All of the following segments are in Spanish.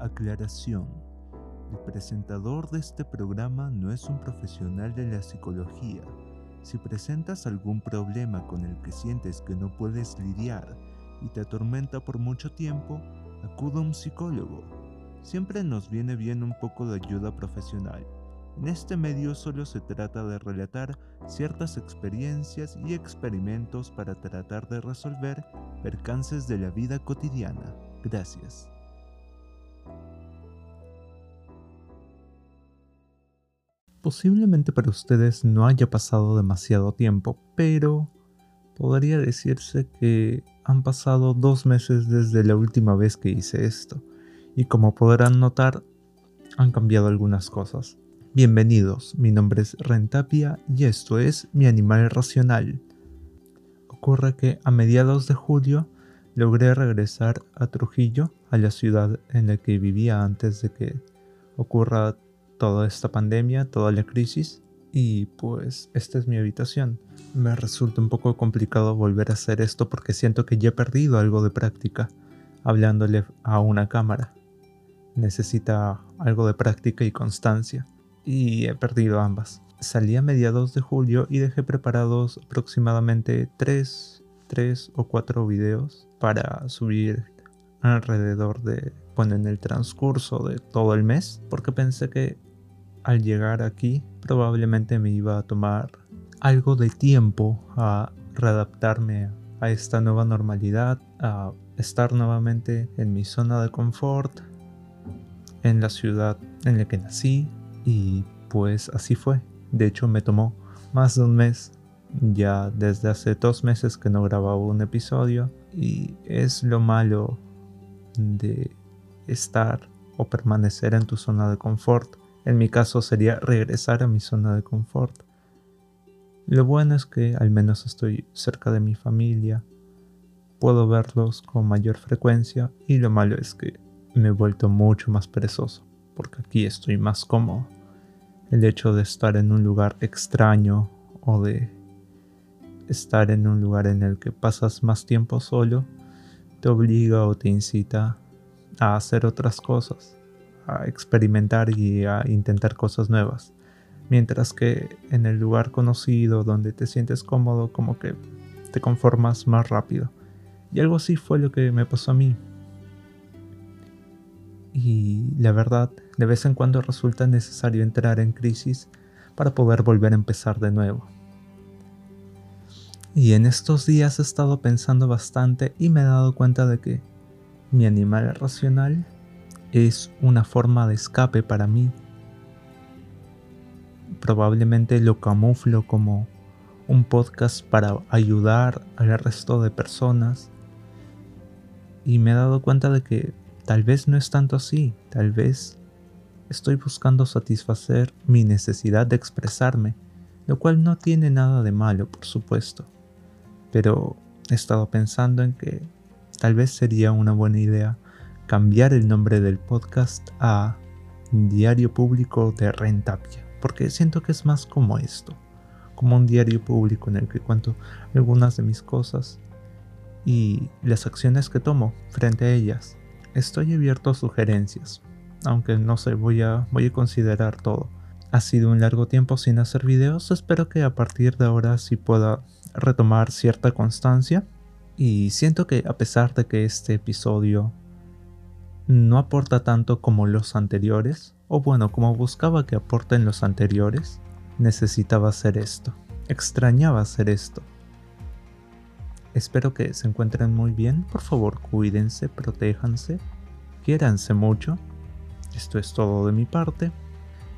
Aclaración. El presentador de este programa no es un profesional de la psicología. Si presentas algún problema con el que sientes que no puedes lidiar y te atormenta por mucho tiempo, acude a un psicólogo. Siempre nos viene bien un poco de ayuda profesional. En este medio solo se trata de relatar ciertas experiencias y experimentos para tratar de resolver percances de la vida cotidiana. Gracias. Posiblemente para ustedes no haya pasado demasiado tiempo, pero podría decirse que han pasado dos meses desde la última vez que hice esto, y como podrán notar, han cambiado algunas cosas. Bienvenidos, mi nombre es Rentapia y esto es Mi Animal Racional. Ocurre que a mediados de julio logré regresar a Trujillo, a la ciudad en la que vivía antes de que ocurra toda esta pandemia, toda la crisis, y pues esta es mi habitación. Me resulta un poco complicado volver a hacer esto porque siento que ya he perdido algo de práctica hablándole a una cámara. Necesita algo de práctica y constancia y he perdido ambas. Salí a mediados de julio y dejé preparados aproximadamente 3, 3 o 4 videos para subir alrededor de, bueno, en el transcurso de todo el mes, porque pensé que al llegar aquí probablemente me iba a tomar algo de tiempo a readaptarme a esta nueva normalidad, a estar nuevamente en mi zona de confort, en la ciudad en la que nací, y pues así fue. De hecho me tomó más de un mes. Ya desde hace dos meses que no grababa un episodio. Y es lo malo de estar o permanecer en tu zona de confort. En mi caso sería regresar a mi zona de confort. Lo bueno es que al menos estoy cerca de mi familia, puedo verlos con mayor frecuencia y lo malo es que me he vuelto mucho más perezoso porque aquí estoy más cómodo el hecho de estar en un lugar extraño o de estar en un lugar en el que pasas más tiempo solo te obliga o te incita a hacer otras cosas, a experimentar y a intentar cosas nuevas. Mientras que en el lugar conocido donde te sientes cómodo como que te conformas más rápido. Y algo así fue lo que me pasó a mí. Y la verdad de vez en cuando resulta necesario entrar en crisis para poder volver a empezar de nuevo. Y en estos días he estado pensando bastante y me he dado cuenta de que mi animal racional es una forma de escape para mí. Probablemente lo camuflo como un podcast para ayudar al resto de personas. Y me he dado cuenta de que tal vez no es tanto así, tal vez estoy buscando satisfacer mi necesidad de expresarme, lo cual no tiene nada de malo, por supuesto. Pero he estado pensando en que tal vez sería una buena idea cambiar el nombre del podcast a Diario Público de Rentapia, porque siento que es más como esto, como un diario público en el que cuento algunas de mis cosas y las acciones que tomo frente a ellas. Estoy abierto a sugerencias, aunque no sé, voy a, voy a considerar todo. Ha sido un largo tiempo sin hacer videos, espero que a partir de ahora sí pueda retomar cierta constancia. Y siento que a pesar de que este episodio no aporta tanto como los anteriores, o bueno, como buscaba que aporten los anteriores, necesitaba hacer esto. Extrañaba hacer esto. Espero que se encuentren muy bien, por favor cuídense, protéjanse, quiéranse mucho esto es todo de mi parte.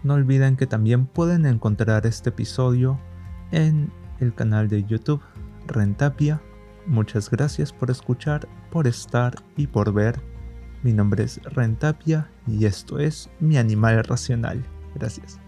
No olviden que también pueden encontrar este episodio en el canal de YouTube Rentapia. Muchas gracias por escuchar, por estar y por ver. Mi nombre es Rentapia y esto es Mi Animal Racional. Gracias.